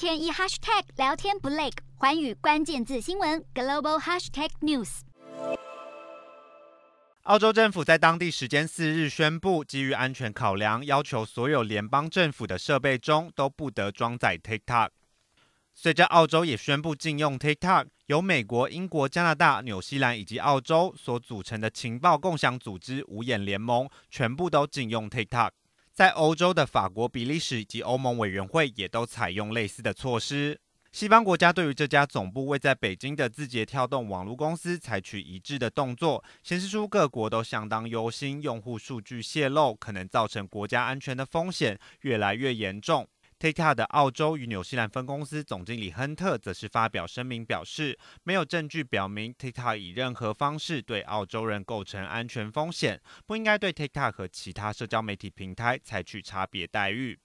天一 hashtag 聊天不累，环宇关键字新闻 global hashtag news。澳洲政府在当地时间四日宣布，基于安全考量，要求所有联邦政府的设备中都不得装载 TikTok。随着澳洲也宣布禁用 TikTok，由美国、英国、加拿大、纽西兰以及澳洲所组成的情报共享组织“五眼联盟”全部都禁用 TikTok。在欧洲的法国、比利时以及欧盟委员会也都采用类似的措施。西方国家对于这家总部位在北京的字节跳动网络公司采取一致的动作，显示出各国都相当忧心用户数据泄露可能造成国家安全的风险越来越严重。TikTok 的澳洲与纽西兰分公司总经理亨特则是发表声明表示，没有证据表明 TikTok 以任何方式对澳洲人构成安全风险，不应该对 TikTok 和其他社交媒体平台采取差别待遇。